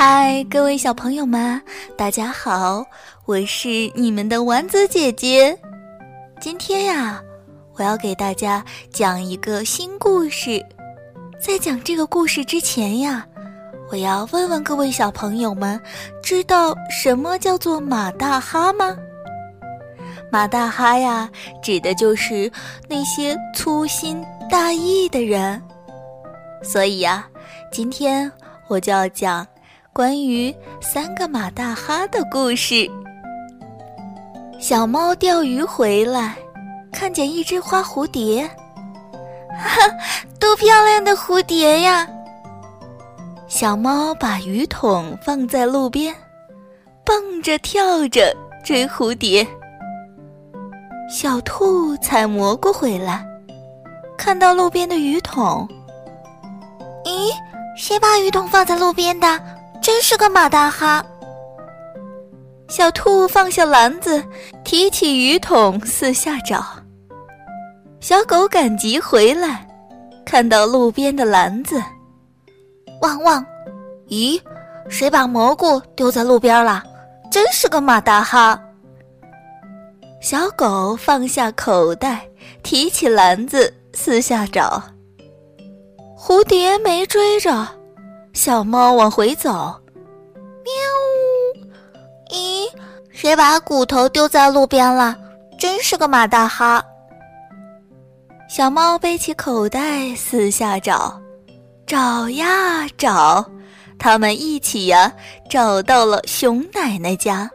嗨，各位小朋友们，大家好！我是你们的丸子姐姐。今天呀，我要给大家讲一个新故事。在讲这个故事之前呀，我要问问各位小朋友们，知道什么叫做马大哈吗？马大哈呀，指的就是那些粗心大意的人。所以呀，今天我就要讲。关于三个马大哈的故事。小猫钓鱼回来，看见一只花蝴蝶，哈，多漂亮的蝴蝶呀！小猫把鱼桶放在路边，蹦着跳着追蝴蝶。小兔采蘑菇回来，看到路边的鱼桶，咦，谁把鱼桶放在路边的？真是个马大哈！小兔放下篮子，提起鱼桶四下找。小狗赶集回来，看到路边的篮子，汪汪！咦，谁把蘑菇丢在路边了？真是个马大哈！小狗放下口袋，提起篮子四下找。蝴蝶没追着。小猫往回走，喵！咦，谁把骨头丢在路边了？真是个马大哈！小猫背起口袋，四下找，找呀找，他们一起呀找到了熊奶奶家。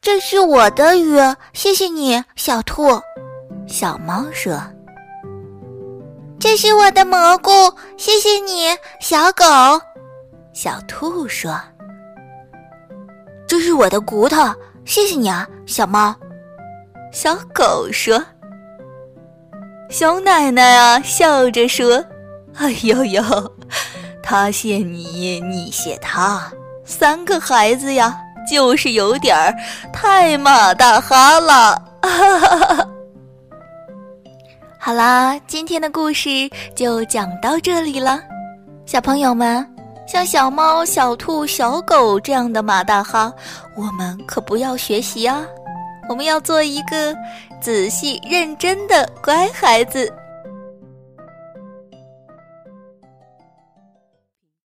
这是我的鱼，谢谢你，小兔。小猫说。这是我的蘑菇，谢谢你，小狗。小兔说：“这是我的骨头，谢谢你啊，小猫。”小狗说：“熊奶奶啊，笑着说：‘哎呦呦，他谢你，你谢他，三个孩子呀，就是有点儿太马大哈了。’”哈哈哈哈好啦，今天的故事就讲到这里了。小朋友们，像小猫、小兔、小狗这样的马大哈，我们可不要学习啊！我们要做一个仔细认真的乖孩子。